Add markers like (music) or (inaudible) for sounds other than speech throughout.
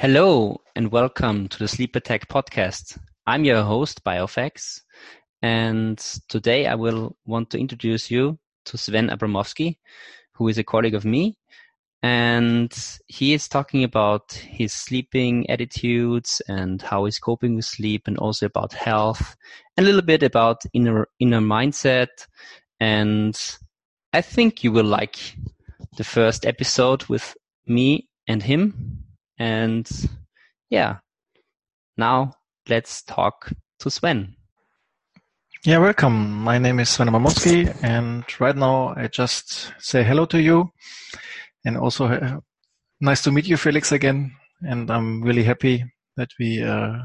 Hello and welcome to the Sleep Attack podcast. I'm your host, Biofx, and today I will want to introduce you to Sven Abramowski, who is a colleague of me. And he is talking about his sleeping attitudes and how he's coping with sleep and also about health and a little bit about inner, inner mindset. And I think you will like the first episode with me and him. And yeah, now let's talk to Sven. Yeah, welcome. My name is Sven Abramowski, and right now I just say hello to you, and also uh, nice to meet you, Felix, again. And I'm really happy that we uh,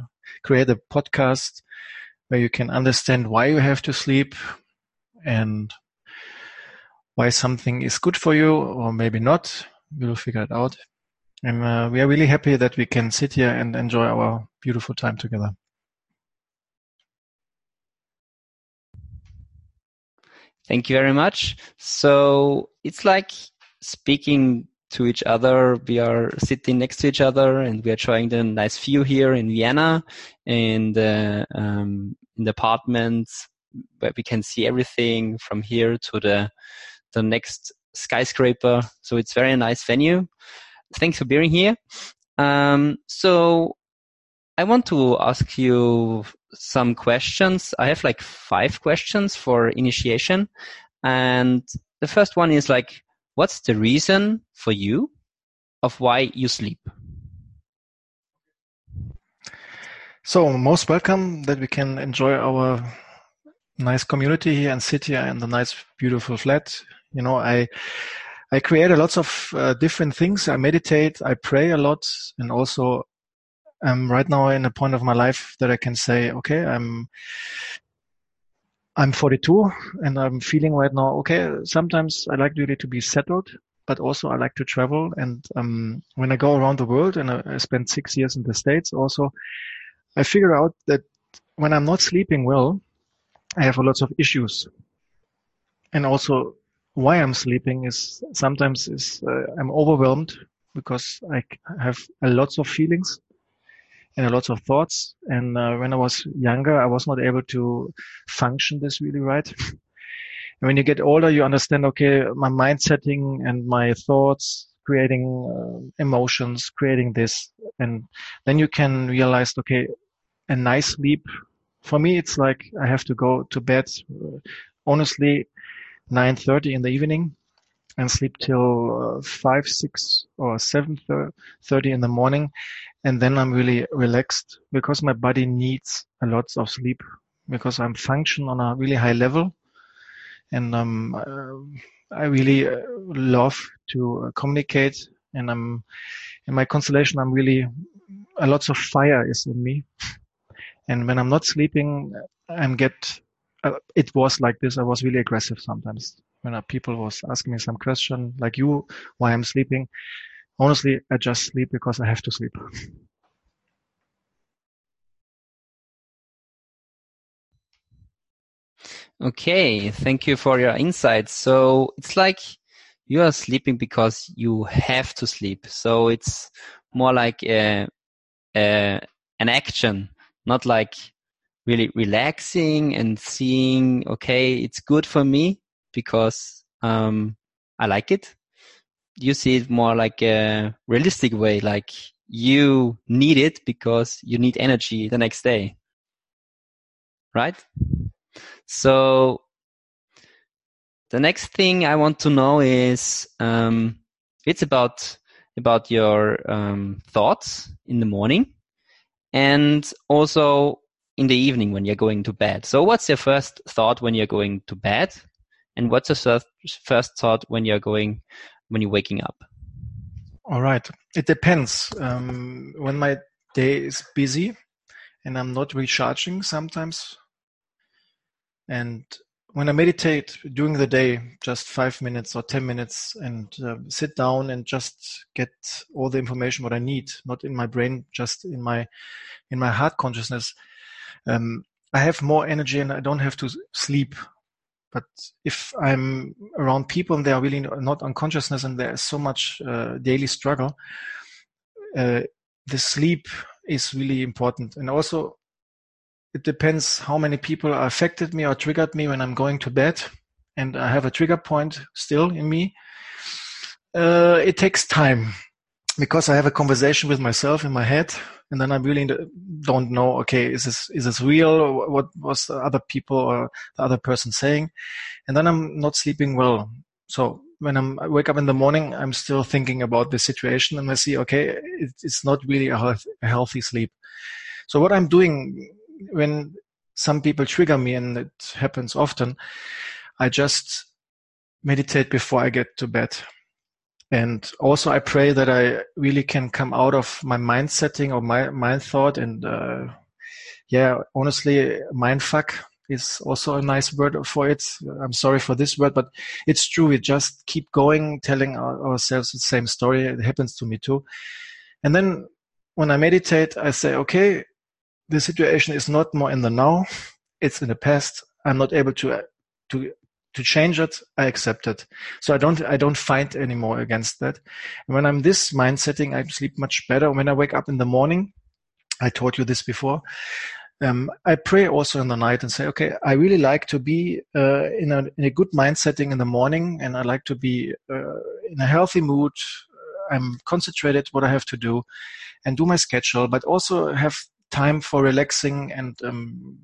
create a podcast where you can understand why you have to sleep and why something is good for you or maybe not. We'll figure it out. And uh, we are really happy that we can sit here and enjoy our beautiful time together. Thank you very much. So it's like speaking to each other. We are sitting next to each other and we are trying the nice view here in Vienna in the, um, in the apartment where we can see everything from here to the, the next skyscraper. So it's very nice venue. Thanks for being here. Um, so I want to ask you some questions. I have like five questions for initiation. And the first one is like, what's the reason for you of why you sleep? So most welcome that we can enjoy our nice community here and sit here in the nice, beautiful flat. You know, I, I create a lots of uh, different things. I meditate, I pray a lot, and also I'm right now in a point of my life that I can say, okay, I'm I'm 42 and I'm feeling right now, okay, sometimes I like really to be settled, but also I like to travel. And um, when I go around the world and I, I spent six years in the States also, I figure out that when I'm not sleeping well, I have a lots of issues. And also why I'm sleeping is sometimes is uh, I'm overwhelmed because I have a lots of feelings and a lot of thoughts. And uh, when I was younger, I was not able to function this really right. and when you get older, you understand, okay, my mind setting and my thoughts creating uh, emotions, creating this. And then you can realize, okay, a nice sleep. For me, it's like I have to go to bed, uh, honestly, 9.30 in the evening and sleep till uh, 5, 6 or 7.30 in the morning. And then I'm really relaxed because my body needs a lot of sleep because I'm function on a really high level. And um, uh, I really uh, love to uh, communicate and I'm in my constellation I'm really a lot of fire is in me. (laughs) And when I'm not sleeping I'm get uh, it was like this I was really aggressive sometimes when uh, people was asking me some question like you why I'm sleeping honestly, I just sleep because I have to sleep. Okay, thank you for your insights. So it's like you are sleeping because you have to sleep. So it's more like a, a, an action, not like really relaxing and seeing, okay, it's good for me because um, I like it you see it more like a realistic way, like you need it because you need energy the next day. Right? So the next thing I want to know is um, it's about about your um, thoughts in the morning and also in the evening when you're going to bed. So what's your first thought when you're going to bed? And what's your first thought when you're going when you're waking up? All right. It depends. Um, when my day is busy and I'm not recharging sometimes, and when I meditate during the day, just five minutes or 10 minutes and uh, sit down and just get all the information what I need, not in my brain, just in my, in my heart consciousness. Um, I have more energy and I don't have to sleep but if I'm around people and they are really not on consciousness and there is so much uh, daily struggle, uh, the sleep is really important. And also, it depends how many people affected me or triggered me when I'm going to bed. And I have a trigger point still in me. Uh, it takes time because I have a conversation with myself in my head, and then I really don't know. Okay, is this is this real? What was the other people or the other person saying? And then I'm not sleeping well. So when I'm, I wake up in the morning, I'm still thinking about the situation, and I see, okay, it, it's not really a, health, a healthy sleep. So what I'm doing when some people trigger me, and it happens often, I just meditate before I get to bed. And also I pray that I really can come out of my mind setting or my mind thought and, uh, yeah, honestly, mind fuck is also a nice word for it. I'm sorry for this word, but it's true. We just keep going, telling ourselves the same story. It happens to me too. And then when I meditate, I say, okay, the situation is not more in the now. It's in the past. I'm not able to, to to change it, I accept it. So I don't, I don't fight anymore against that. And when I'm this mind setting, I sleep much better. When I wake up in the morning, I told you this before. Um, I pray also in the night and say, okay, I really like to be uh, in, a, in a good mind setting in the morning, and I like to be uh, in a healthy mood. I'm concentrated what I have to do, and do my schedule, but also have time for relaxing and um,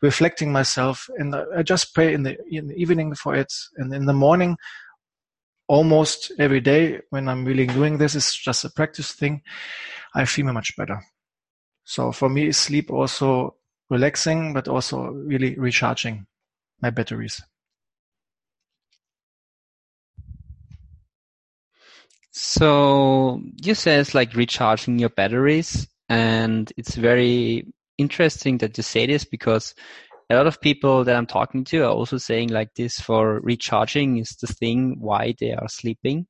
reflecting myself. And I just pray in the, in the evening for it, and in the morning, almost every day when I'm really doing this it's just a practice thing. I feel much better. So for me, sleep also relaxing, but also really recharging my batteries. So you say it's like recharging your batteries. And it's very interesting that you say this because a lot of people that I'm talking to are also saying like this for recharging is the thing why they are sleeping.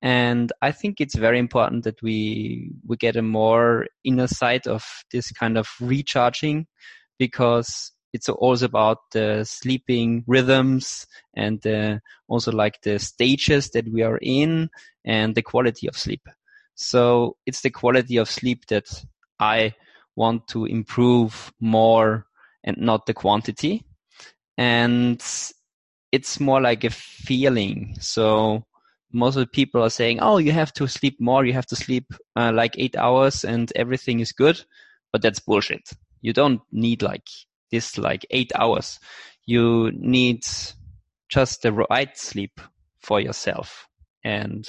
And I think it's very important that we we get a more inner side of this kind of recharging because it's also about the sleeping rhythms and uh, also like the stages that we are in and the quality of sleep. So it's the quality of sleep that I want to improve more and not the quantity. And it's more like a feeling. So most of the people are saying, "Oh, you have to sleep more. You have to sleep uh, like eight hours, and everything is good." But that's bullshit. You don't need like this, like eight hours. You need just the right sleep for yourself. And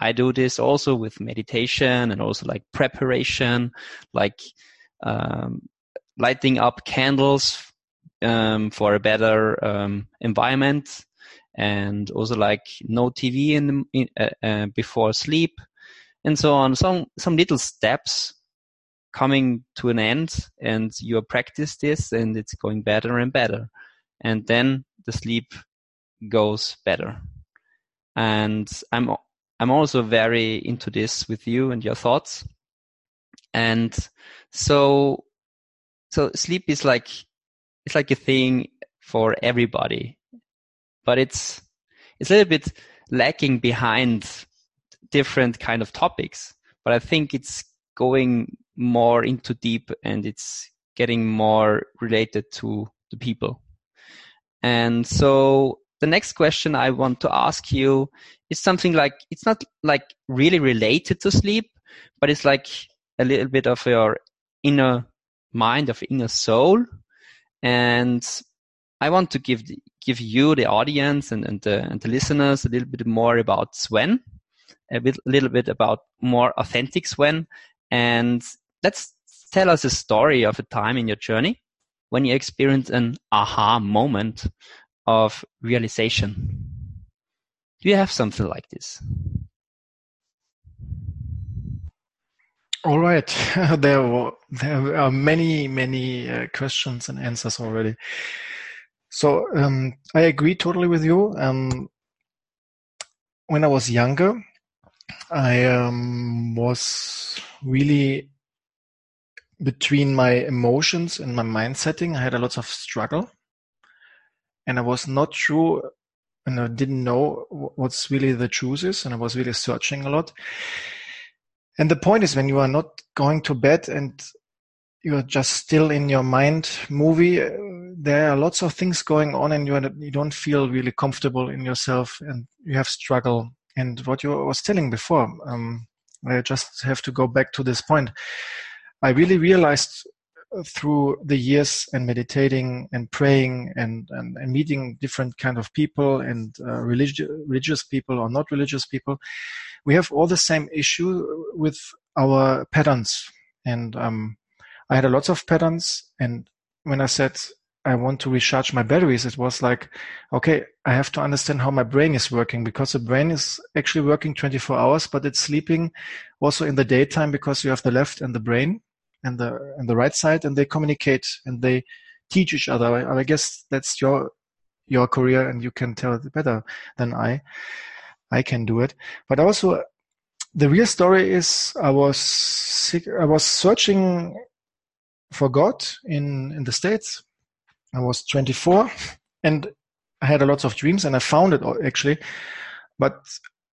I do this also with meditation and also like preparation, like um, lighting up candles um, for a better um, environment, and also like no TV in, in uh, uh, before sleep, and so on. Some some little steps coming to an end, and you practice this, and it's going better and better, and then the sleep goes better. And I'm I'm also very into this with you and your thoughts. And so, so sleep is like, it's like a thing for everybody, but it's, it's a little bit lacking behind different kind of topics. But I think it's going more into deep and it's getting more related to the people. And so the next question I want to ask you is something like it's not like really related to sleep, but it's like a little bit of your inner mind, of inner soul. And I want to give give you, the audience, and and the, and the listeners a little bit more about Sven, a bit, little bit about more authentic Sven, and let's tell us a story of a time in your journey when you experienced an aha moment of realization. Do you have something like this? All right. (laughs) there, there are many, many uh, questions and answers already. So um, I agree totally with you. Um, when I was younger, I um, was really between my emotions and my mind setting. I had a lot of struggle and I was not sure and I didn't know what's really the truth is, and I was really searching a lot. And the point is when you are not going to bed and you are just still in your mind movie, uh, there are lots of things going on and you, you don't feel really comfortable in yourself and you have struggle. And what you was telling before, um, I just have to go back to this point. I really realized through the years and meditating and praying and, and, and meeting different kind of people and uh, religious religious people or not religious people, we have all the same issue with our patterns. And um, I had a lot of patterns. And when I said I want to recharge my batteries, it was like, okay, I have to understand how my brain is working because the brain is actually working 24 hours, but it's sleeping also in the daytime because you have the left and the brain and the and the right side, and they communicate and they teach each other. I, I guess that's your your career, and you can tell it better than I. I can do it, but also the real story is I was sick, I was searching for God in in the states. I was 24, and I had a lot of dreams, and I found it actually, but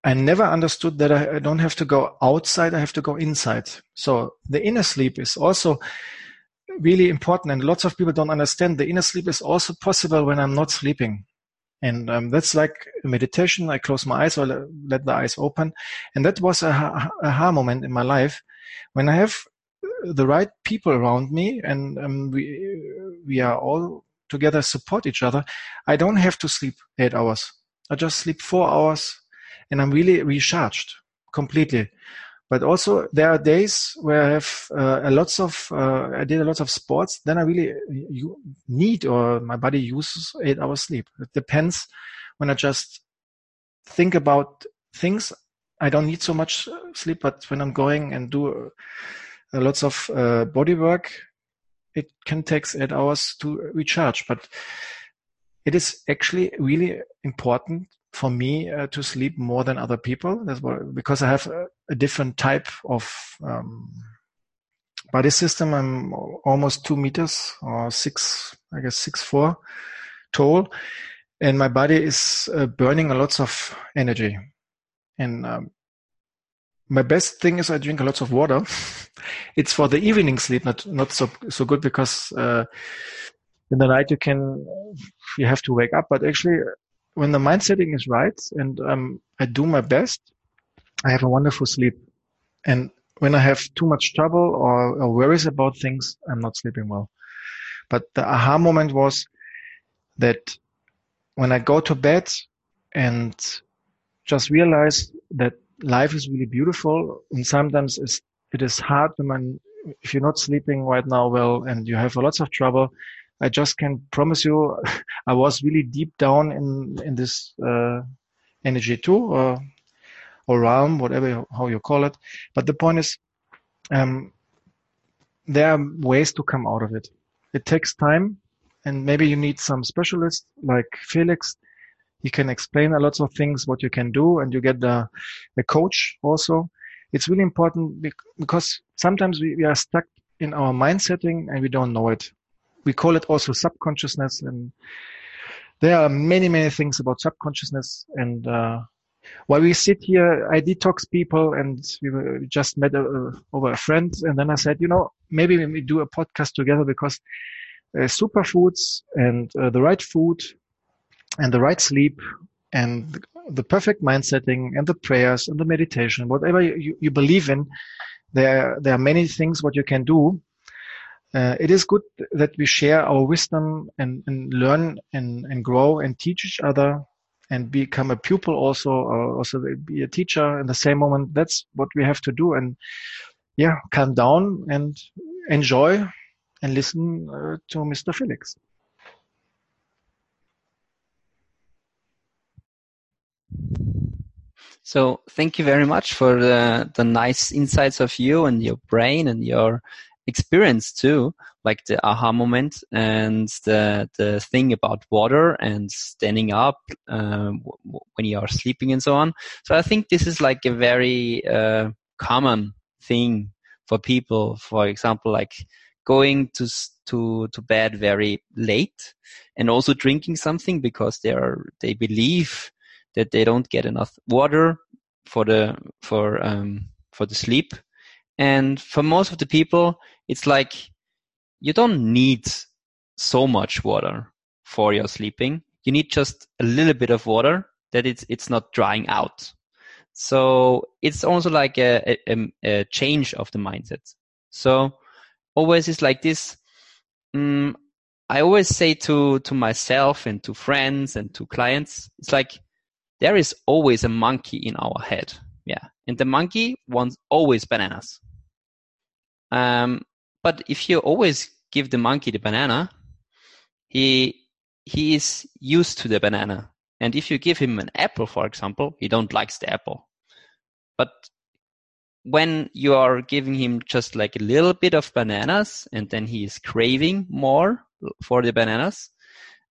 I never understood that I, I don't have to go outside, I have to go inside. So the inner sleep is also really important and lots of people don't understand the inner sleep is also possible when I'm not sleeping. And um, that's like meditation. I close my eyes or let the eyes open. And that was a aha moment in my life when I have the right people around me and um, we, we are all together support each other. I don't have to sleep eight hours. I just sleep four hours and I'm really recharged completely. But also there are days where I have uh, a lots of uh, I did a lot of sports. Then I really need or my body uses eight hours sleep. It depends when I just think about things. I don't need so much sleep, but when I'm going and do uh, lots of uh, body work, it can take eight hours to recharge. But it is actually really important for me uh, to sleep more than other people. That's what, because I have a, a different type of um, body system. I'm almost two meters or six, I guess six four tall, and my body is uh, burning a lot of energy. And um, my best thing is I drink a lot of water. (laughs) it's for the evening sleep, not not so so good because uh, in the night you can you have to wake up. But actually, when the mind setting is right and um, I do my best, I have a wonderful sleep. And when I have too much trouble or, or worries about things, I'm not sleeping well. But the aha moment was that when I go to bed and just realize that life is really beautiful and sometimes it's, it is hard when if you're not sleeping right now well and you have lots of trouble I just can promise you, (laughs) I was really deep down in in this uh, energy too, or or realm, whatever how you call it. But the point is, um, there are ways to come out of it. It takes time, and maybe you need some specialist like Felix. He can explain a lot of things what you can do, and you get the the coach also. It's really important because sometimes we, we are stuck in our mind setting and we don't know it we call it also subconsciousness and there are many many things about subconsciousness and uh, while we sit here i detox people and we just met a, uh, over a friend and then i said you know maybe we do a podcast together because uh, superfoods and uh, the right food and the right sleep and the perfect mind setting and the prayers and the meditation whatever you, you believe in there there are many things what you can do uh, it is good that we share our wisdom and, and learn and, and grow and teach each other and become a pupil also or also be a teacher in the same moment. That's what we have to do. And yeah calm down and enjoy and listen uh, to mr felix. So thank you very much for the, the nice insights of you and your brain and your experience too, like the aha moment and the the thing about water and standing up um, when you are sleeping and so on. So I think this is like a very uh, common thing for people. For example, like going to to to bed very late and also drinking something because they are they believe that they don't get enough water for the for um for the sleep And for most of the people, it's like you don't need so much water for your sleeping. You need just a little bit of water that it's it's not drying out. So it's also like a, a, a change of the mindset. So always is like this. Um, I always say to to myself and to friends and to clients, it's like there is always a monkey in our head. Yeah, and the monkey wants always bananas. Um, but if you always give the monkey the banana, he he is used to the banana. And if you give him an apple, for example, he don't likes the apple. But when you are giving him just like a little bit of bananas and then he is craving more for the bananas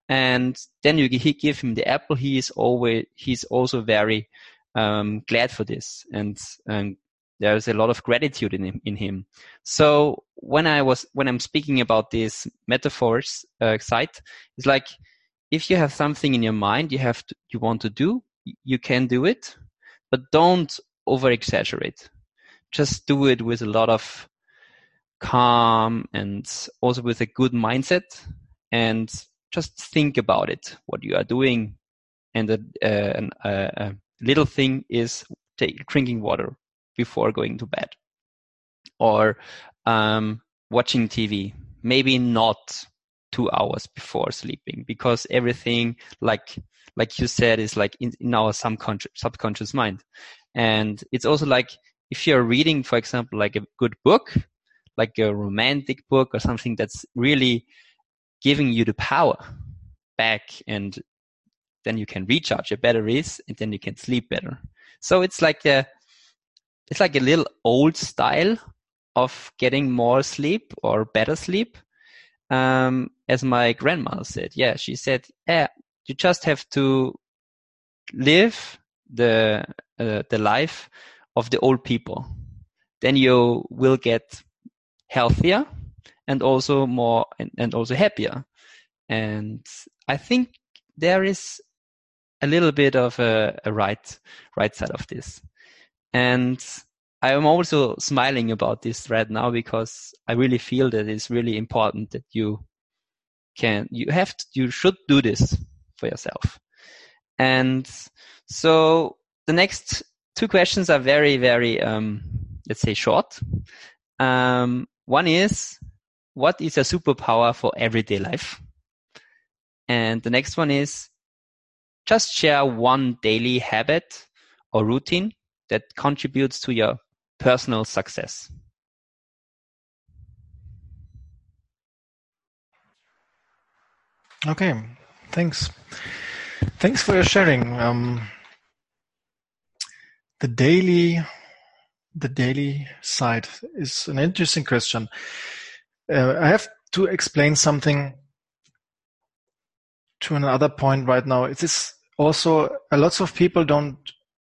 and then you he give him the apple he is always he's also very um, glad for this and um, there's a lot of gratitude in him, in him. So when i was when i'm speaking about these metaphors uh, site it's like if you have something in your mind you have to, you want to do you can do it but don't over exaggerate just do it with a lot of calm and also with a good mindset and just think about it what you are doing. And a, uh, a, a little thing is take, drinking water before going to bed or um, watching tv maybe not two hours before sleeping because everything like like you said is like in, in our subconscious subconscious mind and it's also like if you're reading, for example, like a good book, like a romantic book or something that's really giving you the power back and then you can recharge your batteries and then you can sleep better. So it's like a, it's like a little old style of getting more sleep or better sleep. Um, as my grandmother said, yeah, she said, yeah, you just have to live the, uh, the life of the old people. Then you will get healthier and also more and, and also happier. And I think there is a little bit of a, a right right side of this. And I am also smiling about this thread now because I really feel that it's really important that you can you have to, you should do this for yourself. And so the next two questions are very, very, um, let's say short. Um, one is, what is a superpower for everyday life? And the next one is, just share one daily habit or routine that contributes to your personal success. Okay, thanks. Thanks for your sharing. Um, the daily the daily side is an interesting question. Uh, I have to explain something to another point right now. It is also a lots of people don't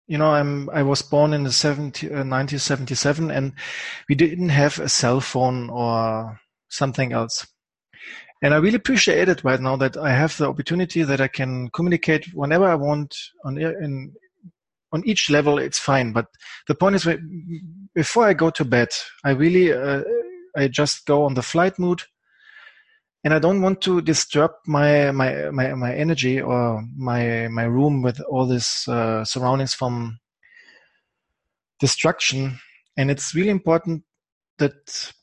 you know i'm i was born in the 70, uh, 1977 and we didn't have a cell phone or something else. And i really appreciate it right now that i have the opportunity that i can communicate whenever i want on in on each level it's fine. But the point is before i go to bed i really uh, i just go on the flight mode and i don't want to disturb my my my, my energy or my my room with all these uh, surroundings from destruction and it's really important that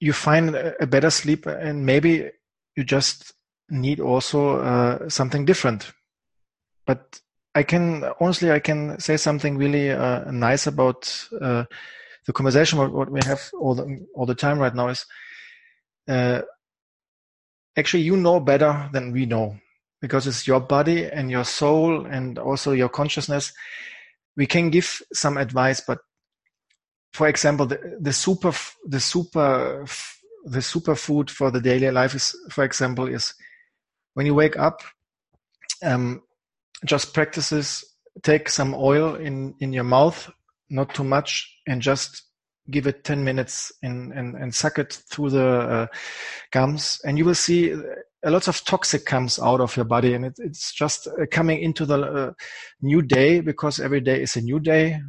you find a better sleep and maybe you just need also uh, something different but I can honestly, I can say something really uh, nice about uh, the conversation. What, what, we have all the all the time right now is uh, actually you know better than we know because it's your body and your soul and also your consciousness. We can give some advice, but for example, the, the super the super the super food for the daily life is, for example, is when you wake up. Um, just practices take some oil in in your mouth not too much and just give it 10 minutes and and, and suck it through the uh, gums and you will see a lot of toxic comes out of your body and it, it's just uh, coming into the uh, new day because every day is a new day.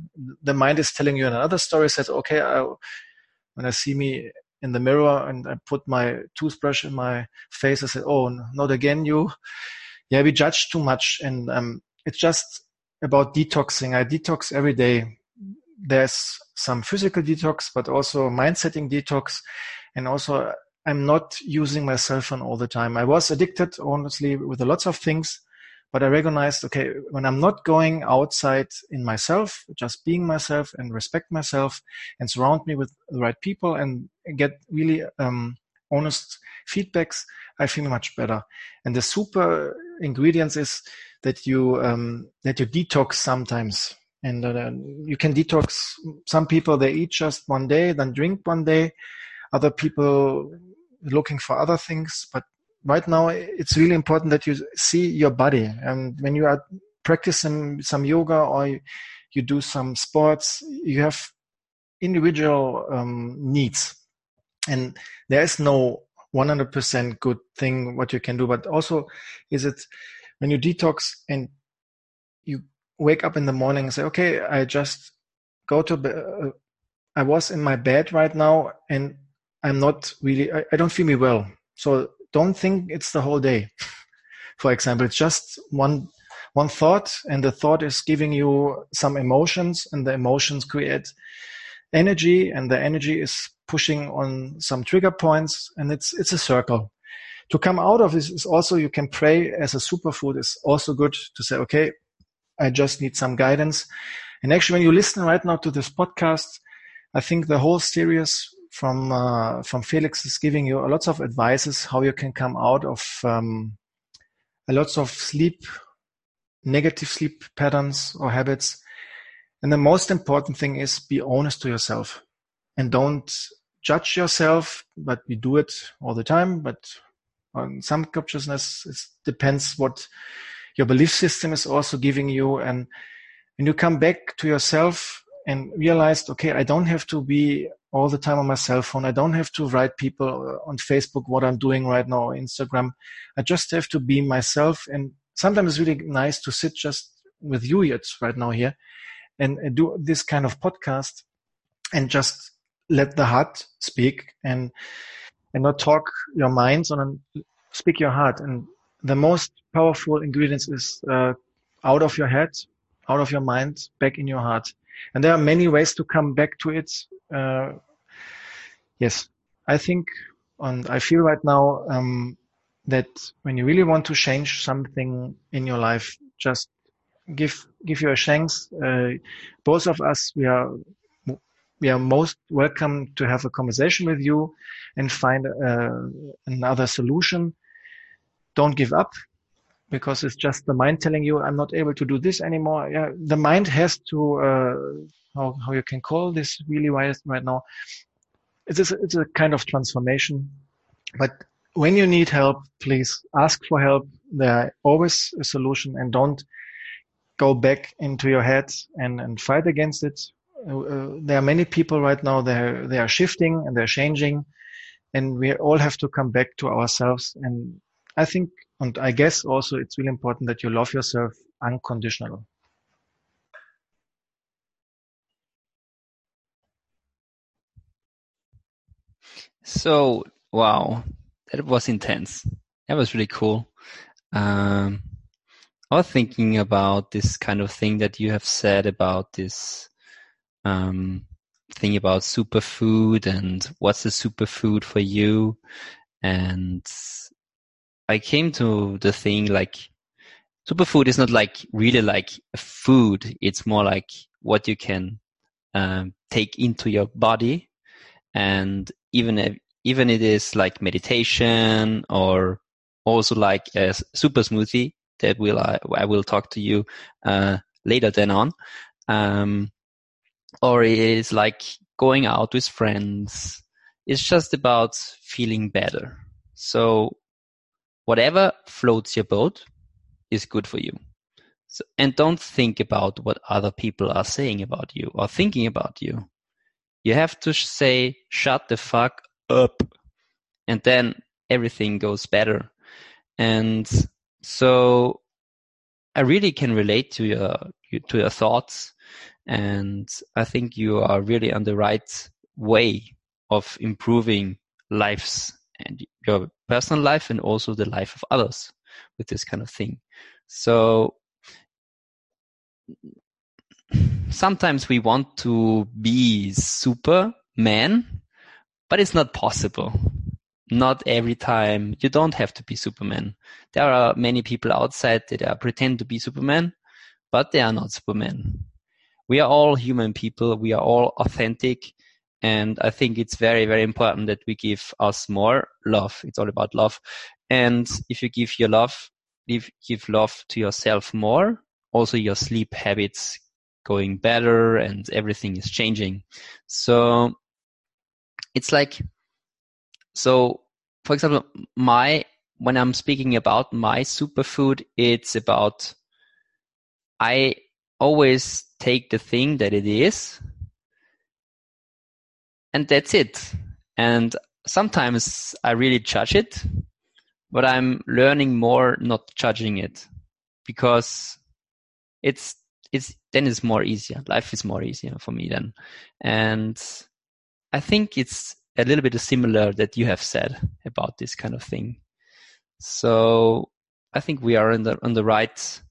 The mind is telling you another story says okay I, when i see me in the mirror and i put my toothbrush in my face i say oh not again you yeah we judge too much and um, it's just about detoxing. I detox every day there's some physical detox but also mind setting detox and also I'm not using my cell phone all the time. I was addicted, honestly, with lots of things, but I recognized, okay, when I'm not going outside in myself, just being myself and respect myself and surround me with the right people and get really um, honest feedbacks, I feel much better. And the super ingredients is that you um, that you detox sometimes, and uh, you can detox. Some people they eat just one day, then drink one day. Other people looking for other things. But right now, it's really important that you see your body. And when you are practicing some yoga or you, do some sports, you have individual um, needs. And there is no 100% good thing what you can do. But also, is it when you detox and you wake up in the morning and say, okay, I just go to bed. Uh, I was in my bed right now and I'm not really, I, I don't feel me well. So don't think it's the whole day. (laughs) For example, it's just one one thought and the thought is giving you some emotions and the emotions create energy and the energy is pushing on some trigger points and it's it's a circle to come out of this is also you can pray as a superfood is also good to say okay i just need some guidance and actually when you listen right now to this podcast i think the whole series from uh, from Felix is giving you lots of advices how you can come out of um, a lots of sleep, negative sleep patterns or habits. And the most important thing is be honest to yourself and don't judge yourself, but we do it all the time. But on some consciousness, it depends what your belief system is also giving you. And when you come back to yourself and realized, okay, I don't have to be all the time on my cell phone. I don't have to write people on Facebook what I'm doing right now Instagram. I just have to be myself. And sometimes it's really nice to sit just with you yet right now here and do this kind of podcast and just let the heart speak and and not talk your mind, sondern speak your heart. And the most powerful ingredients is uh, out of your head, out of your mind, back in your heart. And there are many ways to come back to it uh, yes, I think, and I feel right now um, that when you really want to change something in your life, just give give you a chance. Uh, both of us, we are we are most welcome to have a conversation with you and find uh, another solution. Don't give up because it's just the mind telling you I'm not able to do this anymore. Yeah, the mind has to uh, how, how you can call this really right, right now. It's a, it's a kind of transformation, but when you need help, please ask for help. There are always a solution and don't go back into your head and, and fight against it. Uh, uh, there are many people right now, they're, they are shifting and they're changing and we all have to come back to ourselves. And I think, and I guess also it's really important that you love yourself unconditionally. So, wow, that was intense. That was really cool. Um, I was thinking about this kind of thing that you have said about this um, thing about superfood and what's the superfood for you. And I came to the thing like superfood is not like really like food. It's more like what you can um, take into your body. And even if even it is like meditation or also like a super smoothie that will I, I will talk to you uh, later then on. Um, or it is like going out with friends. It's just about feeling better. So whatever floats your boat is good for you so, and don't think about what other people are saying about you or thinking about you you have to say, shut the fuck up. And then everything goes better. And so I really can relate to your, to your thoughts. And I think you are really on the right way of improving lives and your personal life and also the life of others with this kind of thing. So sometimes we want to be Superman, but it's not possible. Not every time. You don't have to be Superman. There are many people outside that are pretend to be Superman, but they are not Superman. We are all human people. We are all authentic. And I think it's very, very important that we give us more love. It's all about love. And if you give your love, give, give love to yourself more, also your sleep habits going better and everything is changing. So it's like, so for example, my, when I'm speaking about my superfood, it's about, I always take the thing that it is and that's it. And sometimes I really judge it, but I'm learning more not judging it because it's it's then it's more easier. Life is more easier for me then, and I think it's a little bit similar that you have said about this kind of thing. So I think we are in the on the right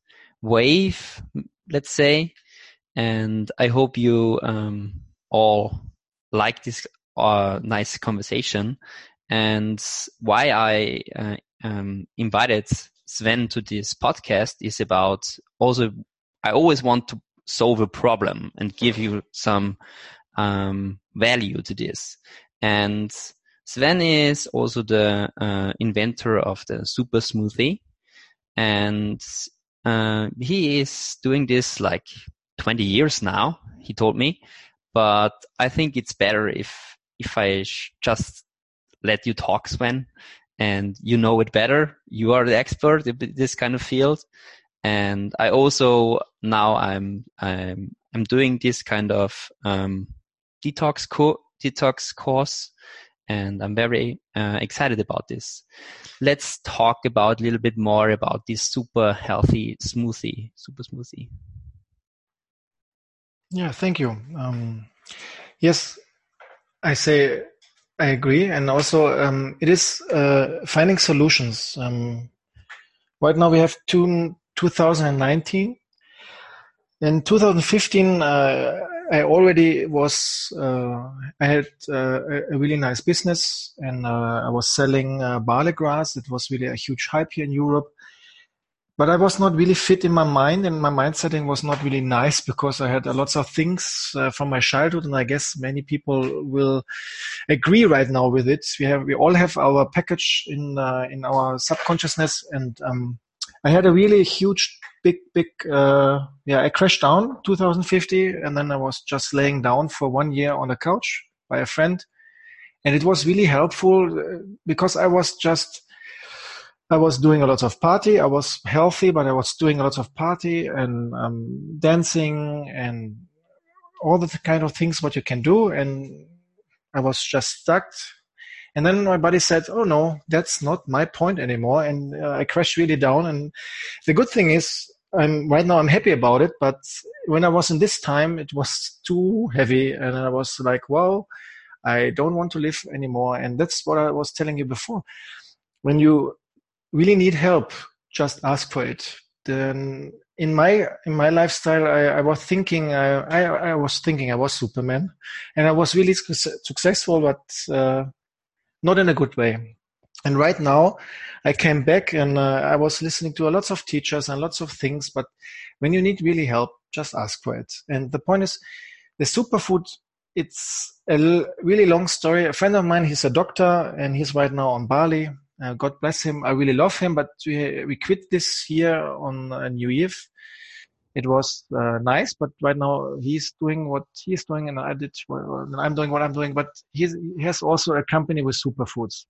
wave, let's say, and I hope you um, all like this uh, nice conversation and why I uh, um, invited Sven to this podcast is about also I always want to solve a problem and give you some um, value to this. And Sven is also the uh, inventor of the super smoothie, and uh, he is doing this like 20 years now. He told me, but I think it's better if if I just let you talk, Sven, and you know it better. You are the expert in this kind of field, and I also now I'm I'm I'm doing this kind of um, detox co- detox course, and I'm very uh, excited about this. Let's talk about a little bit more about this super healthy smoothie, super smoothie. Yeah, thank you. Um, yes, I say I agree, and also um, it is uh, finding solutions. Um, right now we have two 2019. In 2015, uh, I already was, uh, I had uh, a really nice business and uh, I was selling uh, barley grass. It was really a huge hype here in Europe. But I was not really fit in my mind and my mind setting was not really nice because I had lots of things uh, from my childhood. And I guess many people will agree right now with it. We have, we all have our package in, in our subconsciousness and, um, I had a really huge, big, big, uh, yeah, I crashed down 2050 and then I was just laying down for one year on a couch by a friend. And it was really helpful uh, because I was just, I was doing a lot of party. I was healthy, but I was doing a lot of party and um, dancing and all the kind of things what you can do. And I was just stuck and then my body said, "Oh no, that's not my point anymore," and uh, I crashed really down. And the good thing is, I'm right now I'm happy about it. But when I was in this time, it was too heavy, and I was like, "Well, I don't want to live anymore." And that's what I was telling you before. When you really need help, just ask for it. Then in my in my lifestyle, I, I was thinking I, I, I was thinking I was Superman, and I was really su- successful, but. Uh, not in a good way. And right now, I came back and uh, I was listening to lots of teachers and lots of things. But when you need really help, just ask for it. And the point is, the superfood. It's a really long story. A friend of mine, he's a doctor, and he's right now on Bali. Uh, God bless him. I really love him, but we, we quit this year on uh, New Year. It was uh, nice, but right now he's doing what he's doing, and I did. and I'm doing what I'm doing. But he has also a company with superfoods.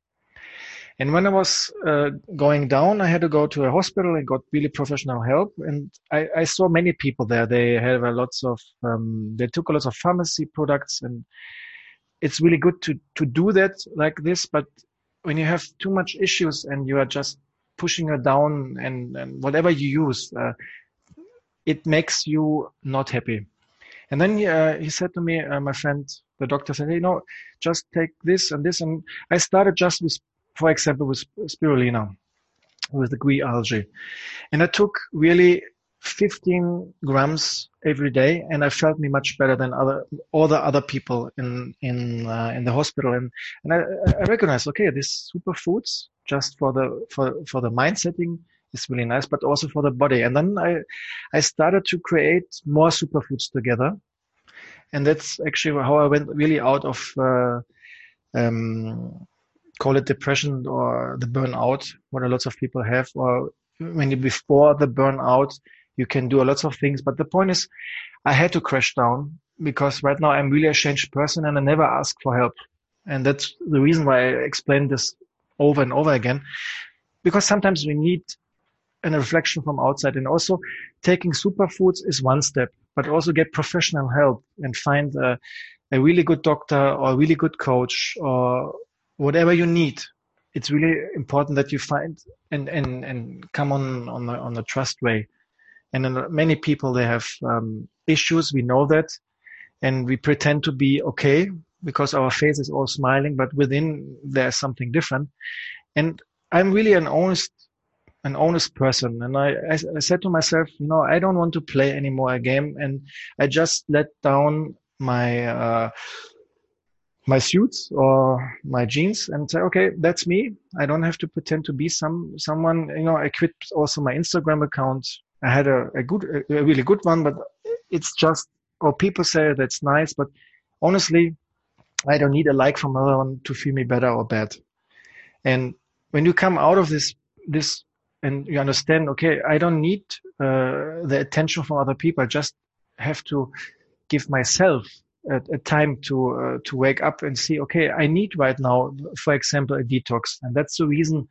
And when I was uh, going down, I had to go to a hospital and got really professional help. And I, I saw many people there. They have a lots of, um, they took a lot of pharmacy products and it's really good to, to do that like this. But when you have too much issues and you are just pushing her down and, and whatever you use, uh, it makes you not happy. And then uh, he said to me, uh, my friend, the doctor said, hey, know, just take this and this. And I started just with, for example, with spirulina, with the green algae. And I took really 15 grams every day, and I felt me much better than other all the other people in in uh, in the hospital. And and I, I recognized, okay, these superfoods just for the for for the mind setting is really nice, but also for the body. And then I I started to create more superfoods together, and that's actually how I went really out of. Uh, um, call it depression or the burnout, what a lot of people have, or when you before the burnout, you can do a lot of things. But the point is, I had to crash down because right now I'm really a changed person and I never ask for help. And that's the reason why I explain this over and over again. Because sometimes we need a reflection from outside and also taking superfoods is one step, but also get professional help and find a, a really good doctor or a really good coach or whatever you need. It's really important that you find and, and, and come on, on a, on a trust way. And many people, they have um, issues. We know that. And we pretend to be okay because our face is all smiling, but within there's something different. And I'm really an honest, an honest person. And I, I, I said to myself, you know, I don't want to play anymore a game. And I just let down my, uh, my suits or my jeans and say, okay, that's me. I don't have to pretend to be some someone. You know, I quit also my Instagram account I had a, a good, a really good one, but it's just, or people say that's nice, but honestly, I don't need a like from another one to feel me better or bad. And when you come out of this, this, and you understand, okay, I don't need uh, the attention from other people. I just have to give myself a, a time to uh, to wake up and see, okay, I need right now, for example, a detox, and that's the reason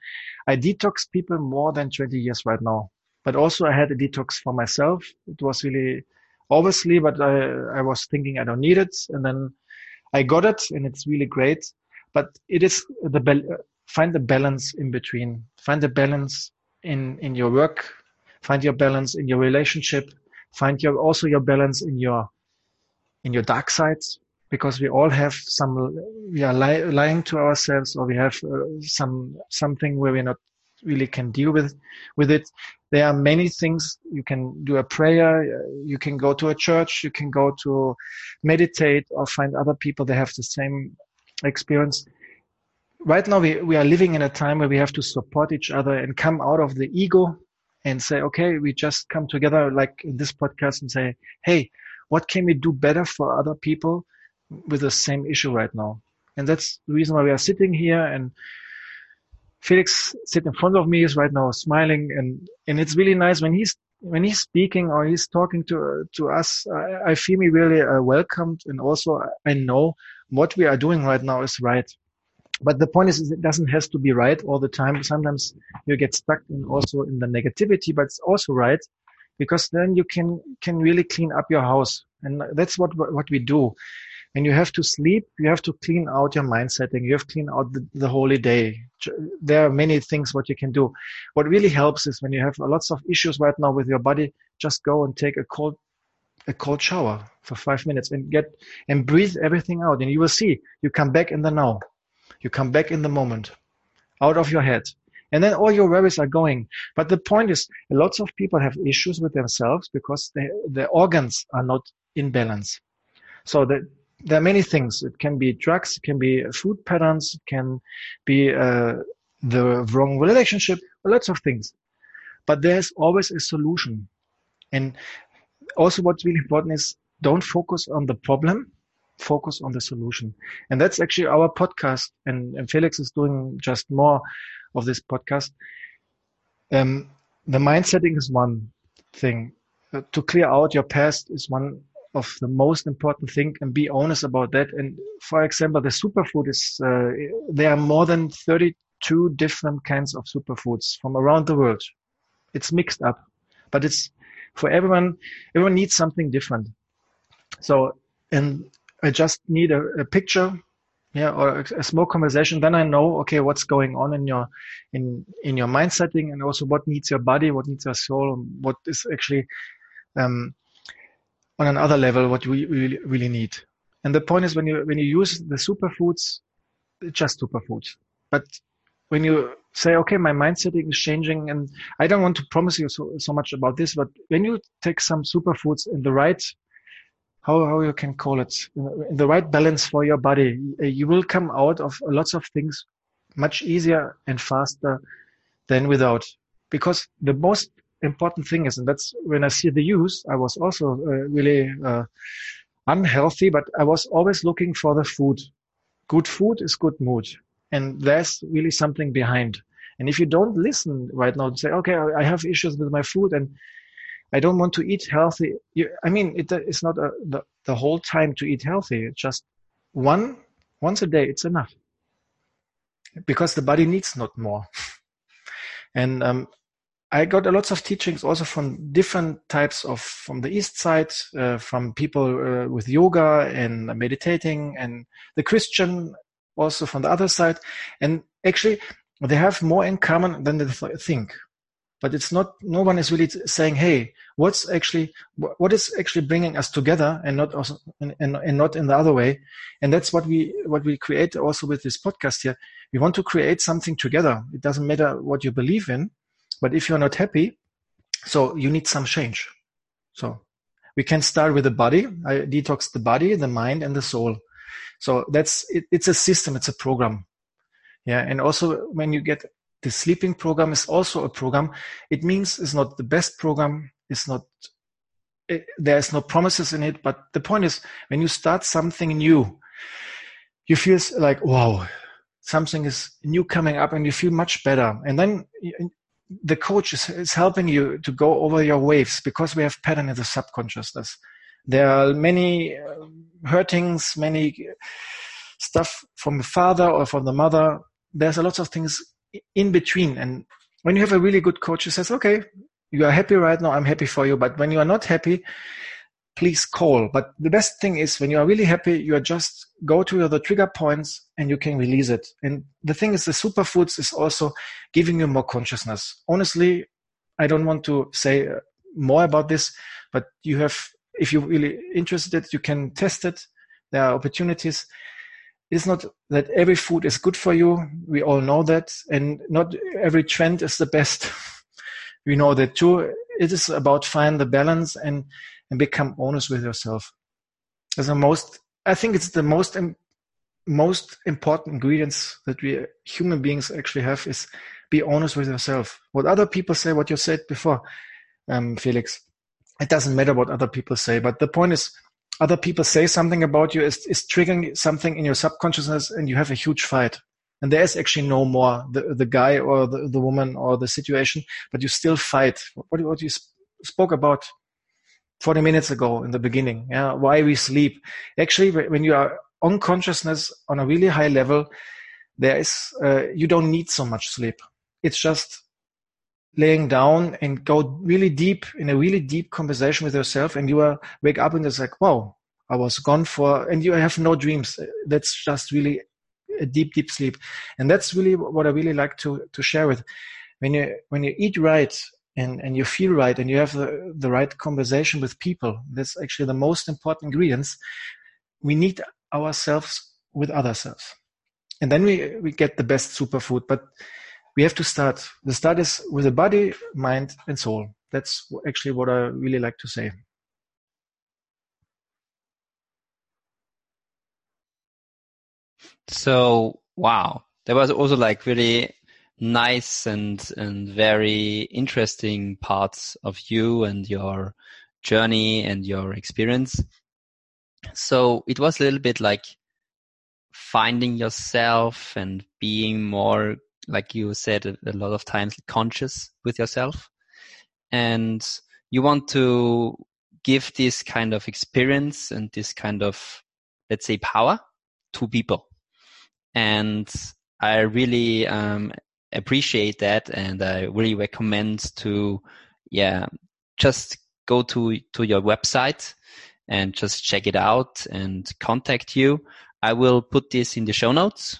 I detox people more than 20 years right now but also I had a detox for myself. It was really obviously, but I, I was thinking I don't need it. And then I got it and it's really great. But it is the, find the balance in between, find the balance in, in your work, find your balance in your relationship, find your, also your balance in your, in your dark sides, because we all have some, we are lying to ourselves or we have uh, some, something where we're not really can deal with with it. There are many things. You can do a prayer. You can go to a church. You can go to meditate or find other people that have the same experience. Right now we, we are living in a time where we have to support each other and come out of the ego and say okay we just come together like in this podcast and say hey what can we do better for other people with the same issue right now? And that's the reason why we are sitting here and Felix sit in front of me is right now smiling and, and it's really nice when he's, when he's speaking or he's talking to, to us, I, I feel me really uh, welcomed and also I know what we are doing right now is right. But the point is, it doesn't have to be right all the time. Sometimes you get stuck in also in the negativity, but it's also right because then you can, can really clean up your house. And that's what, what we do when you have to sleep, you have to clean out your mind setting. You have to clean out the, the holy day. There are many things what you can do. What really helps is when you have lots of issues right now with your body, just go and take a cold, a cold shower for five minutes and get, and breathe everything out. And you will see, you come back in the now. You come back in the moment, out of your head. And then all your worries are going. But the point is, lots of people have issues with themselves because they, their organs are not in balance. So that there are many things. It can be drugs, it can be food patterns, it can be uh, the wrong relationship, lots of things. But there's always a solution. And also what's really important is don't focus on the problem, focus on the solution. And that's actually our podcast. And, and Felix is doing just more of this podcast. Um, the mind setting is one thing. Uh, to clear out your past is one of the most important thing and be honest about that. And for example, the superfood is, uh, there are more than 32 different kinds of superfoods from around the world. It's mixed up, but it's for everyone, everyone needs something different. So, and I just need a, a picture yeah, or a small conversation, then I know, okay, what's going on in your, in, in your mind setting and also what needs your body, what needs your soul, what is actually, um, on another level, what we really, really need. And the point is when you, when you use the superfoods, just superfoods. But when you say, okay, my mindset is changing and I don't want to promise you so, so much about this, but when you take some superfoods in the right how, how you can call it in the right balance for your body eh, you will come out of lots of things much easier and faster than without because the most important thing is and that's when i see the use i was also uh, really uh, unhealthy but i was always looking for the food good food is good mood and there's really something behind and if you don't listen right now and say okay i have issues with my food and I don't want to eat healthy. You, I mean, it, it's not a, the, the whole time to eat healthy. It's just one, once a day, it's enough. Because the body needs not more. (laughs) and um, I got a lots of teachings also from different types of, from the east side, uh, from people uh, with yoga and meditating, and the Christian also from the other side. And actually, they have more in common than they think. But it's not no one is really saying hey what's actually what is actually bringing us together and not also and, and, and not in the other way? And that's what we what we create also with this podcast here. We want to create something together. It doesn't matter what you believe in but if you're not happy so you need some change so we can start with the body i detox the body the mind and the soul so that's it, it's a system it's a program yeah and also when you get the sleeping program is also a program. It means it's not the best program. It's not, it, there's no promises in it. But the point is when you start something new, you feel like, wow, something is new coming up and you feel much better. And then the coach is, is helping you to go over your waves because we have pattern in the subconsciousness. There are many uh, hurtings, many stuff from the father or from the mother. There's a lot of things in between. And when you have a really good coach who says, okay, you are happy right now, I'm happy for you. But when you are not happy, please call. But the best thing is when you are really happy, you are just go to the trigger points and you can release it. And the thing is the superfoods is also giving you more consciousness. Honestly, I don't want to say uh, more about this, but you have, if you're really interested, you can test it. There are opportunities it's not that every food is good for you. We all know that. And not every trend is the best. (laughs) we know that too. It is about find the balance and, and become honest with yourself. As the most, I think it's the most, most important ingredients that we human beings actually have is be honest with yourself. What other people say, what you said before, um, Felix, it doesn't matter what other people say, but the point is other people say something about you is, is triggering something in your subconsciousness and you have a huge fight. And there is actually no more the, the guy or the, the woman or the situation, but you still fight. What, what you spoke about 40 minutes ago in the beginning. Yeah. Why we sleep. Actually, when you are on consciousness on a really high level, there is, uh, you don't need so much sleep. It's just laying down and go really deep in a really deep conversation with yourself and you are wake up and it's like wow i was gone for and you have no dreams that's just really a deep deep sleep and that's really what i really like to to share with when you when you eat right and and you feel right and you have the, the right conversation with people that's actually the most important ingredients we need ourselves with other selves and then we we get the best superfood but we have to start. The start is with the body, mind, and soul. That's actually what I really like to say. So, wow, that was also like really nice and and very interesting parts of you and your journey and your experience. So it was a little bit like finding yourself and being more like you said a, lot of times, conscious with yourself. And you want to give this kind of experience and this kind of, let's say, power to people. And I really um, appreciate that, and I really recommend to, yeah, just go to to your website and just check it out and contact you. I will put this in the show notes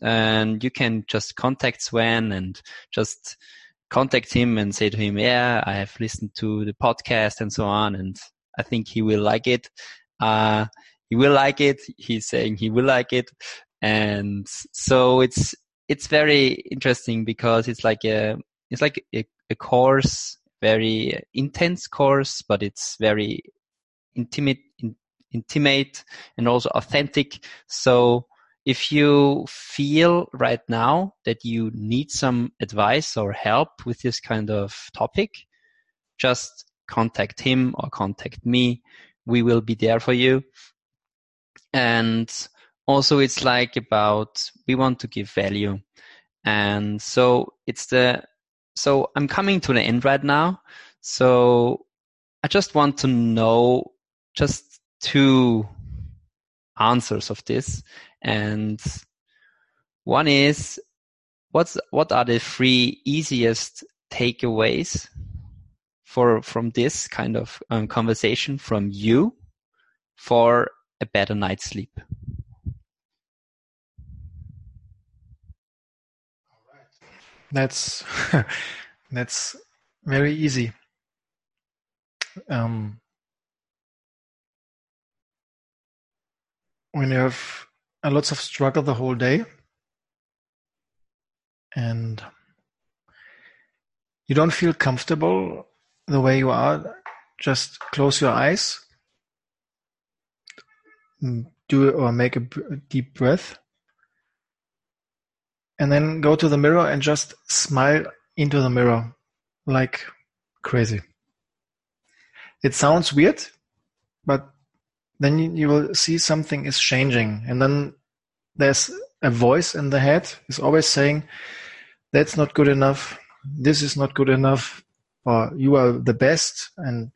and you can just contact Sven and just contact him and say to him, yeah, I have listened to the podcast and so on. And I think he will like it. Uh, he will like it. He's saying he will like it. And so it's, it's very interesting because it's like a, it's like a, a course, very intense course, but it's very intimate, in, intimate and also authentic. So if you feel right now that you need some advice or help with this kind of topic, just contact him or contact me. We will be there for you. And also it's like about, we want to give value. And so it's the, so I'm coming to the end right now. So I just want to know just two answers of this. And one is what's what are the three easiest takeaways for from this kind of um, conversation from you for a better night's sleep? That's (laughs) that's very easy. Um, when you have a lots of struggle the whole day and you don't feel comfortable the way you are, just close your eyes, do or make a deep breath, and then go to the mirror and just smile into the mirror like crazy. It sounds weird, but then you, will see something is changing and then there's a voice in the head is always saying that's not good enough this is not good enough or you are the best and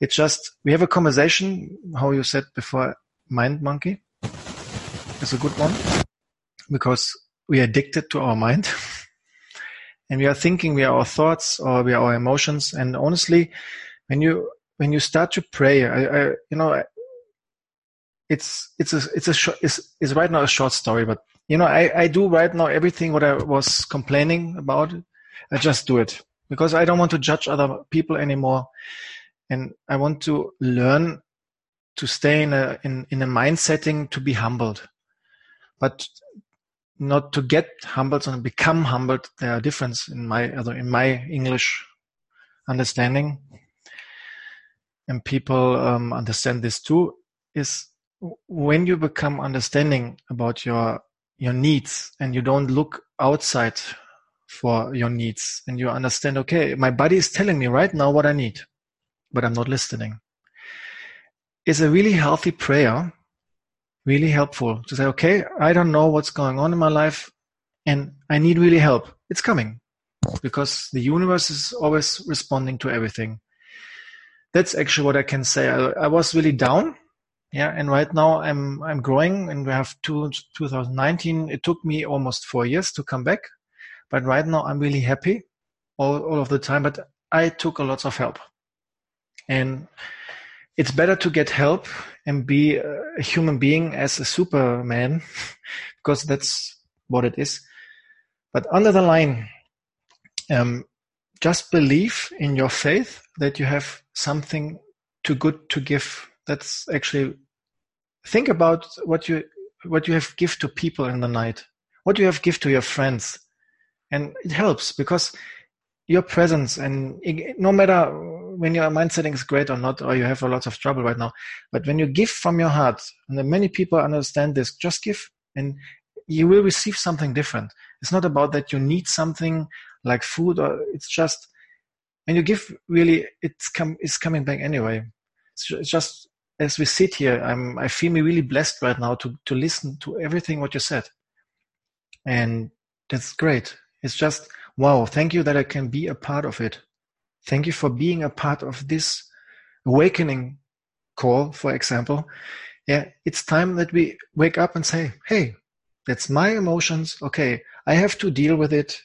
it's just we have a conversation how you said before mind monkey is a good one because we are addicted to our mind (laughs) and we are thinking we are our thoughts or we are our emotions. And honestly when you when you start to pray I, I you know it's it's a it's a short, it's, it's right now a short story, but you know I I do right now everything what I was complaining about. I just do it because I don't want to judge other people anymore, and I want to learn to stay in a in in a mind setting to be humbled, but not to get humbled and become humbled. There are difference in my in my English understanding, and people um, understand this too. Is when you become understanding about your your needs and you don't look outside for your needs and you understand okay my body is telling me right now what i need but i'm not listening is a really healthy prayer really helpful to say okay i don't know what's going on in my life and i need really help. It's coming. Because the universe is always responding to everything. That's actually what i can say. I, I was really down yeah, and right now I'm I'm growing, and we have two, 2019. It took me almost four years to come back, but right now I'm really happy all all of the time. But I took a lot of help, and it's better to get help and be a human being as a superman, (laughs) because that's what it is. But under the line, um, just believe in your faith that you have something too good to give. That's actually think about what you what you have give to people in the night. What you have give to your friends. And it helps because your presence and no matter when your mind setting is great or not or you have a lot of trouble right now but when you give from your heart and many people understand this just give and you will receive something different it's not about that you need something like food or it's just when you give really it's come it's coming back anyway it's just as we sit here, I'm I feel me really blessed right now to to listen to everything what you said, and that's great. It's just wow. Thank you that I can be a part of it. Thank you for being a part of this awakening call, for example. Yeah, it's time that we wake up and say, hey, that's my emotions. Okay, I have to deal with it.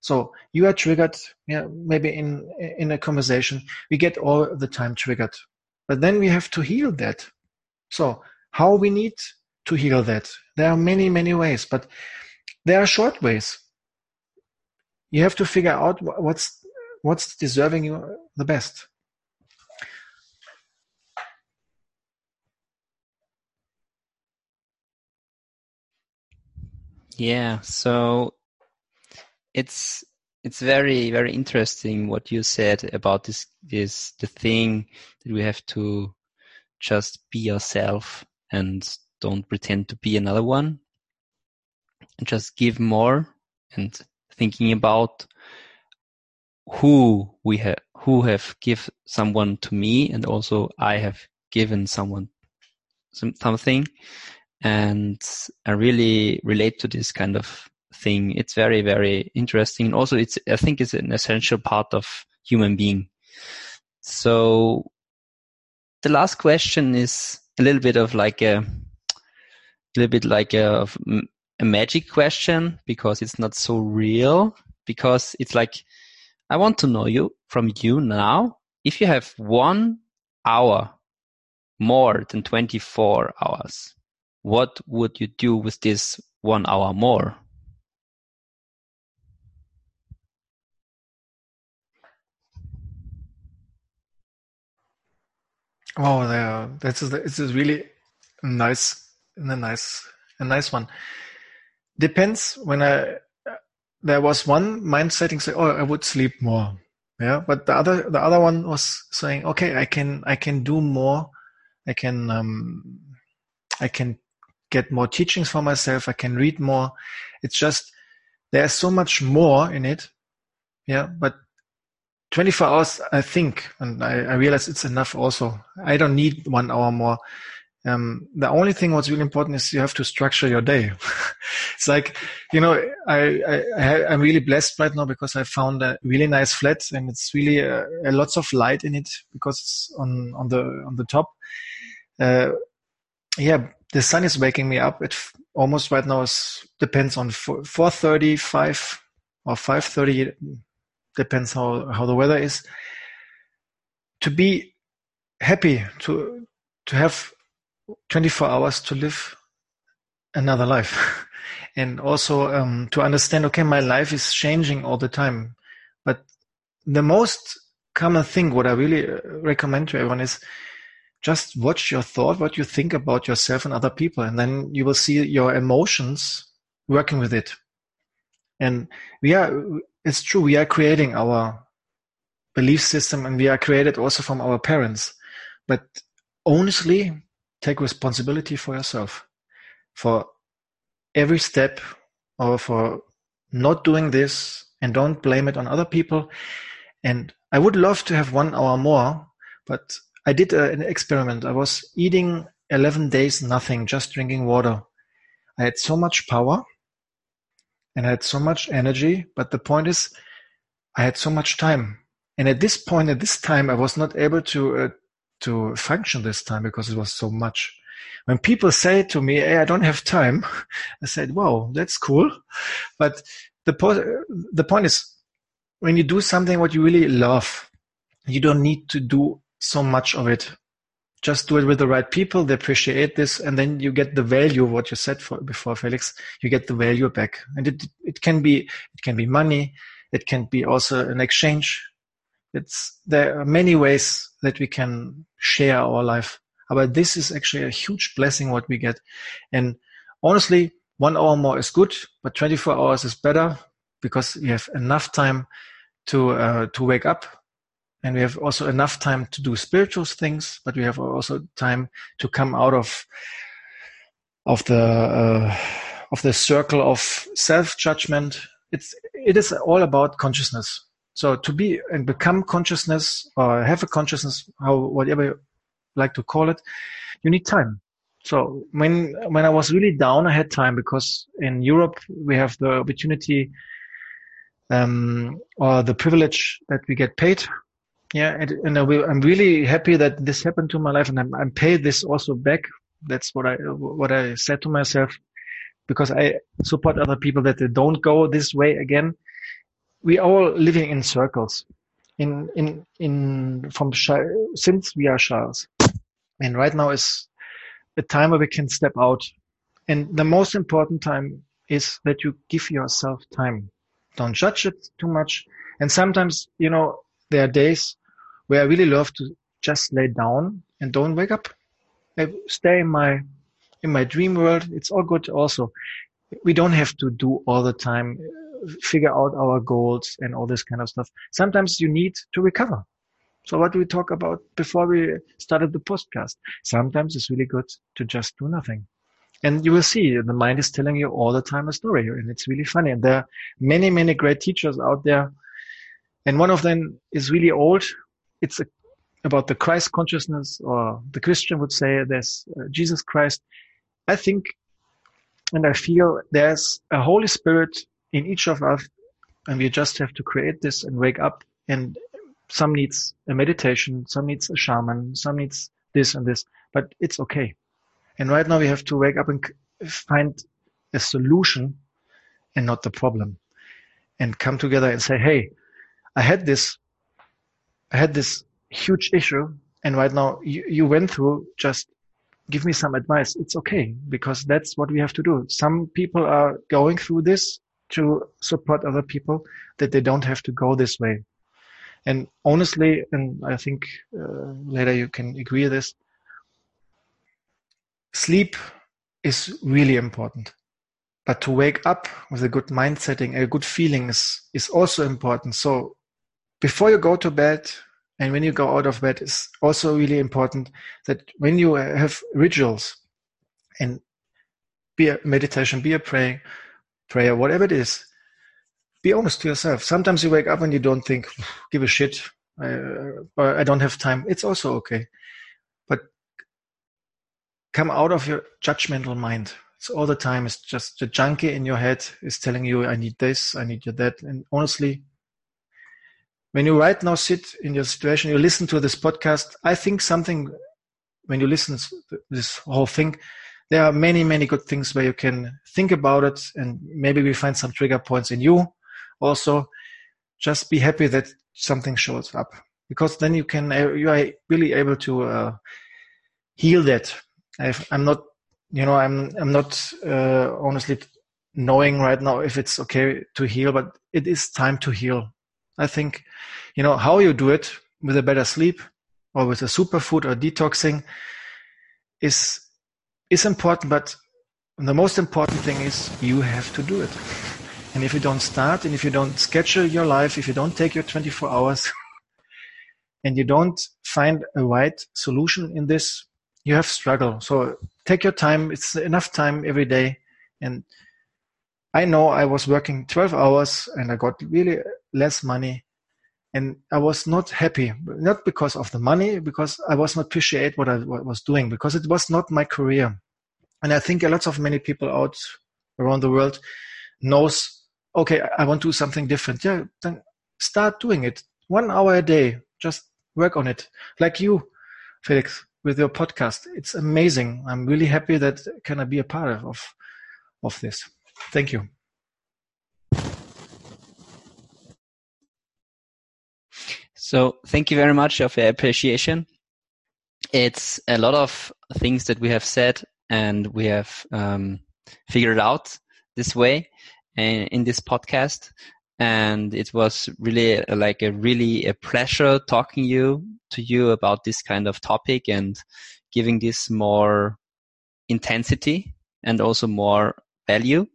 So you are triggered, yeah, maybe in in a conversation. We get all the time triggered but then we have to heal that. So how we need to heal that. There are many, many ways, but there are short ways. You have to figure out what's what's deserving you the best. Yeah, so it's it's very very interesting what you said about this this the thing that we have to just be yourself and don't pretend to be another one and just give more and thinking about who we have who have give someone to me and also I have given someone some, something and I really relate to this kind of thing. It's very, very interesting. Also it's, I think it's an essential part of human being. So the last question is a little bit of like a, a little bit like a, a magic question because it's not so real because it's like, I want to know you from you now. If you have one hour more than 24 hours, what would you do with this one hour more? Oh, yeah, that's this is really nice, a nice, a nice one. Depends when I there was one mind setting say, oh, I would sleep more, yeah. But the other the other one was saying, okay, I can I can do more, I can um, I can get more teachings for myself. I can read more. It's just there's so much more in it, yeah. But 24 hours, I think, and I, I realize it's enough also. I don't need one hour more. Um, the only thing what's really important is you have to structure your day. (laughs) it's like, you know, I, I, I'm really blessed right now because I found a really nice flat and it's really uh, lots of light in it because it's on, on the, on the top. Uh, yeah, the sun is waking me up. It almost right now is, depends on 4, 4.30, 5 or 5.30 depends how, how the weather is, to be happy, to, to have 24 hours to live another life. (laughs) and also um, to understand, okay, my life is changing all the time. But the most common thing, what I really uh, recommend to everyone is just watch your thought, what you think about yourself and other people, and then you will see your emotions working with it. And we are, it's true, we are creating our belief system and we are created also from our parents. But honestly, take responsibility for yourself for every step or for not doing this and don't blame it on other people. And I would love to have one hour more, but I did a, an experiment. I was eating 11 days, nothing, just drinking water. I had so much power and I had so much energy. But the point is, I had so much time. And at this point, at this time, I was not able to uh, to function this time because it was so much. When people say to me, "Hey, I don't have time," (laughs) I said, "Wow, that's cool." But the po- the point is, when you do something what you really love, you don't need to do so much of it just do it with the right people. They appreciate this, and then you get the value of what you said for, before, Felix. You get the value back, and it it can be it can be money. It can be also an exchange. It's there are many ways that we can share our life. But this is actually a huge blessing what we get, and honestly, one hour more is good, but 24 hours is better because we have enough time to uh, to wake up and we have also enough time to do spiritual things, but we have also time to come out of of the uh, of the circle of self judgment. It's it is all about consciousness. So to be and become consciousness or have a consciousness, how whatever you like to call it, you need time. So when when I was really down, I had time because in Europe we have the opportunity um, or the privilege that we get paid yeah, and, and I'm really happy that this happened to my life, and I'm, I'm paid this also back. That's what I what I said to myself, because I support other people that they don't go this way again. We are all living in circles, in in in from since we are shells and right now is a time where we can step out And the most important time is that you give yourself time. Don't judge it too much. And sometimes, you know, there are days where I really love to just lay down and don't wake up. I stay in my in my dream world. It's all good also. We don't have to do all the time, figure out our goals and all this kind of stuff. Sometimes you need to recover. So what we talk about before we started the podcast? Sometimes it's really good to just do nothing. And you will see the mind is telling you all the time a story and it's really funny. And there are many, many great teachers out there. And one of them is really old. It's a, about the Christ consciousness or the Christian would say there's uh, Jesus Christ. I think and I feel there's a Holy Spirit in each of us and we just have to create this and wake up and some needs a meditation, some needs a shaman, some needs this and this, but it's okay. And right now we have to wake up and find a solution and not the problem and come together and say, Hey, I had this, I had this huge issue. And right now you, you went through just give me some advice. It's okay because that's what we have to do. Some people are going through this to support other people that they don't have to go this way. And honestly, and I think uh, later you can agree this, sleep is really important. But to wake up with a good mind setting, a good feeling is, is also important. So before you go to bed and when you go out of bed, it's also really important that when you have rituals and be a meditation, be a prayer, prayer, whatever it is, be honest to yourself. Sometimes you wake up and you don't think, give a shit, uh, or I don't have time. It's also okay. But come out of your judgmental mind. It's all the time. It's just the junkie in your head is telling you, I need this, I need that. And honestly, when you right now sit in your situation, you listen to this podcast, I think something, when you listen to this whole thing, there are many, many good things where you can think about it and maybe we find some trigger points in you also. Just be happy that something shows up because then you can you are really able to uh, heal that. I am not you know i'm i'm not uh, honestly knowing right now if it's okay to heal but it is time to heal. I think you know how you do it with a better sleep or with a superfood or detoxing is is important but the most important thing is you have to do it and if you don't start and if you don't schedule your life, if you don't take your 24 hours (laughs) and you don't find a right solution in this, you have struggle. So take your time. It's enough time every day. And I know I was working 12 hours and I got really less money and I was not happy, not because of the money, because I was not appreciate what I was doing, because it was not my career. And I think a lot of many people out around the world knows okay, I want to do something different. Yeah, then start doing it. One hour a day, just work on it. Like you, Felix, with your podcast. It's amazing. I'm really happy that can I be a part of of this. Thank you. So thank you very much of your appreciation. It's a lot of things that we have said and we have um, figured out this way in this podcast and it was really like a really a pleasure talking you to you about this kind of topic and giving this more intensity and also more value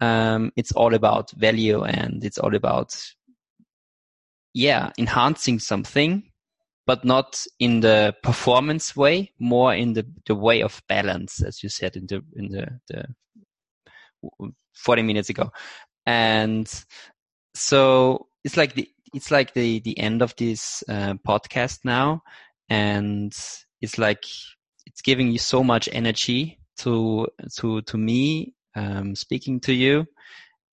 um, it's all about value and it's all about yeah enhancing something but not in the performance way more in the, the way of balance as you said in the in the, the 40 minutes ago. And so it's like the, it's like the, the end of this uh, podcast now. And it's like, it's giving you so much energy to, to, to me, um, speaking to you.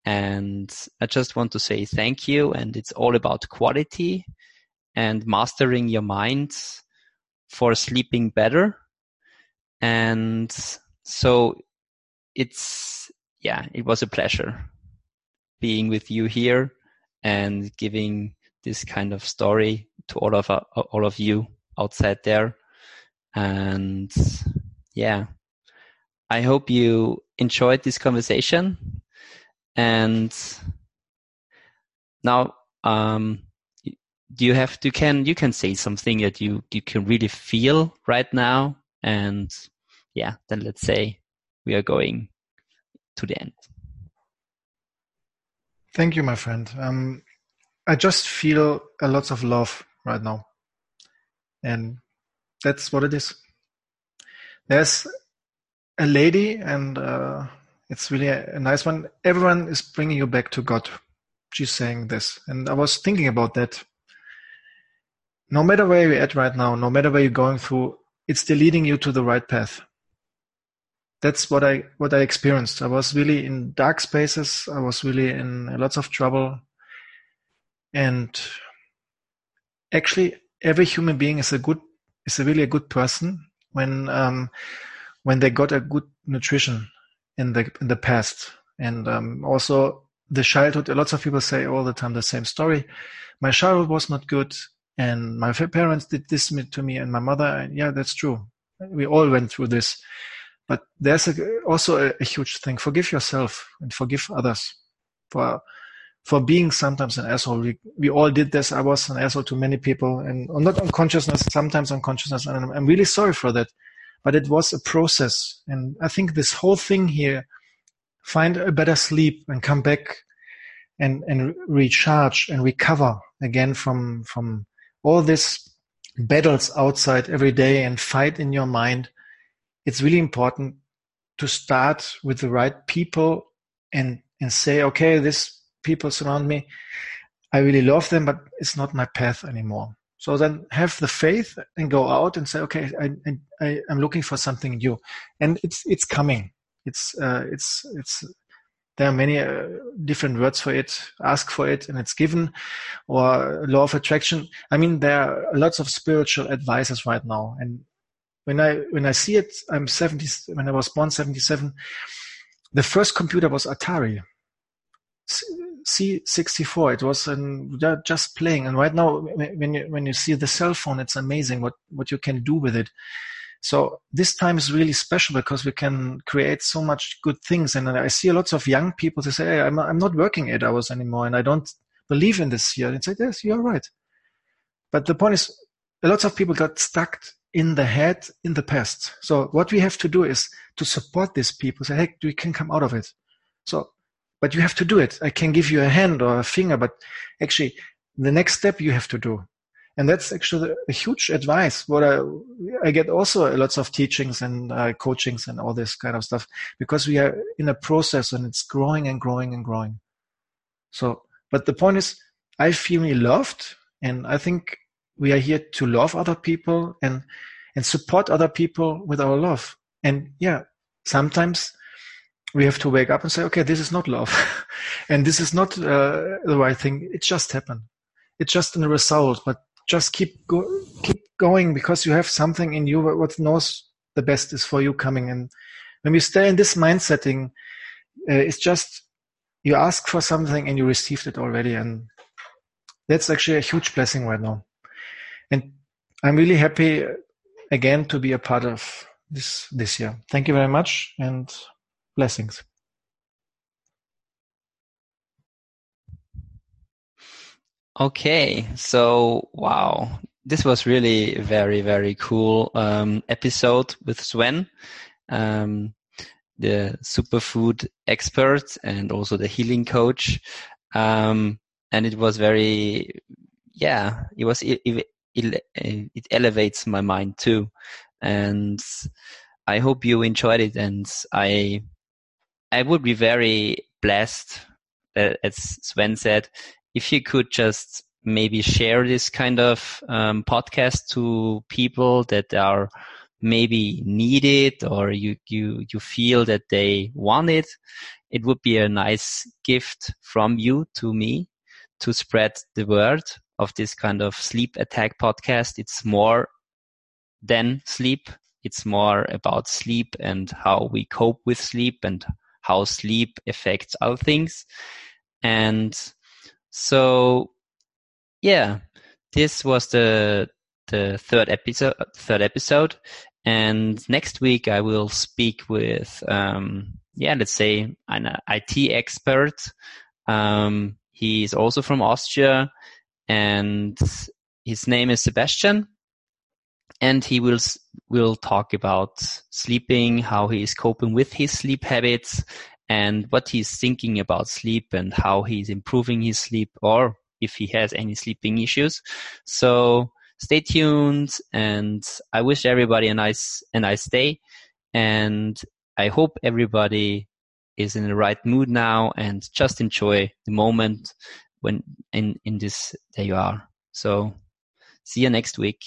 And I just want to say thank you. And it's all about quality and mastering your mind for sleeping better. And so it's yeah, it was a pleasure being with you here and giving this kind of story to all of all of you outside there. And yeah, I hope you enjoyed this conversation. And now, um, you have to can you can say something that you you can really feel right now. And yeah then let's say we are going to the end. Thank you my friend. Um, i just feel a lot of love right now. And that's what it is. There's a lady and uh, it's really a, a nice one everyone is bringing you back to god she's saying this and i was thinking about that no matter where you're at right now, no matter where you're going through, it's still leading you to the right path. That's what I what I experienced. I was really in dark spaces. I was really in lots of trouble, and actually, every human being is a good is a really a good person when um, when they got a good nutrition in the in the past, and um, also the childhood. Lots of people say all the time the same story. My childhood was not good and my parents did this to me and my mother. And yeah, that's true. We all went through this. But there's a, also a, a, huge thing. Forgive yourself and forgive others for for being sometimes an asshole. We, we all did this. I was an asshole to many people and not unconsciousness, sometimes unconsciousness. And I'm, I'm really sorry for that. But it was a process. And I think this whole thing here, find a better sleep and come back and, and recharge and recover again from, from all these battles outside every day and fight in your mind, it's really important to start with the right people and and say, okay, these people surround me. I really love them, but it's not my path anymore. So then have the faith and go out and say, okay, I, I, I'm looking for something new, and it's it's coming. It's uh, it's it's there are many uh, different words for it ask for it and it's given or law of attraction. I mean there are lots of spiritual advices right now. And when i when i see it i'm 70 when i was born 77 the first computer was atari c64 it was an, just playing and right now when you when you see the cell phone it's amazing what what you can do with it so this time is really special because we can create so much good things. And I see a lots of young people to say, hey, I'm, I'm not working eight hours anymore and I don't believe in this year. And say, yes, you're right. But the point is, a lot of people got stuck in the head in the past. So what we have to do is to support these people. Say, hey, we can come out of it. So, but you have to do it. I can give you a hand or a finger, but actually the next step you have to do. And that's actually a huge advice. What i i get also lots of teachings and uh, coachings and all this kind of stuff because we are in a process and it's growing and growing and growing. So but the point is i feel me loved and i think we are here to love other people and and support other people with our love. And yeah sometimes we have to wake up and say okay this is not love. (laughs) And this is not uh, the right thing. It just happened. It's just a result but just keep go, keep going because you have something in you what knows the best is for you coming and when you stay in this mind setting uh, it's just you ask for something and you received it already and that's actually a huge blessing right now. And i'm really happy again to be a part of this this year. Thank you very much and blessings. Okay, so wow, this was really very very cool um, episode with Sven, um, the superfood expert and also the healing coach, um, and it was very yeah, it was it, it, it elevates my mind too, and I hope you enjoyed it, and I I would be very blessed, uh, as Sven said, if you could just maybe share this kind of um, podcast to people that are maybe need it or you, you, you feel that they want it, it would be a nice gift from you to me to spread the word of this kind of sleep attack podcast. It's more than sleep. It's more about sleep and how we cope with sleep and how sleep affects other things. And so yeah, this was the the third episode third episode And next week I will speak with, um, yeah, let's say an IT expert. Um, he is also from Austria and his name is Sebastian and he will will talk about sleeping, how he is coping with his sleep habits, and what he's thinking about sleep and how he's improving his sleep, or if he has any sleeping issues. So stay tuned, and I wish everybody a nice a nice day, and I hope everybody is in the right mood now and just enjoy the moment when in in this there you are. So see you next week.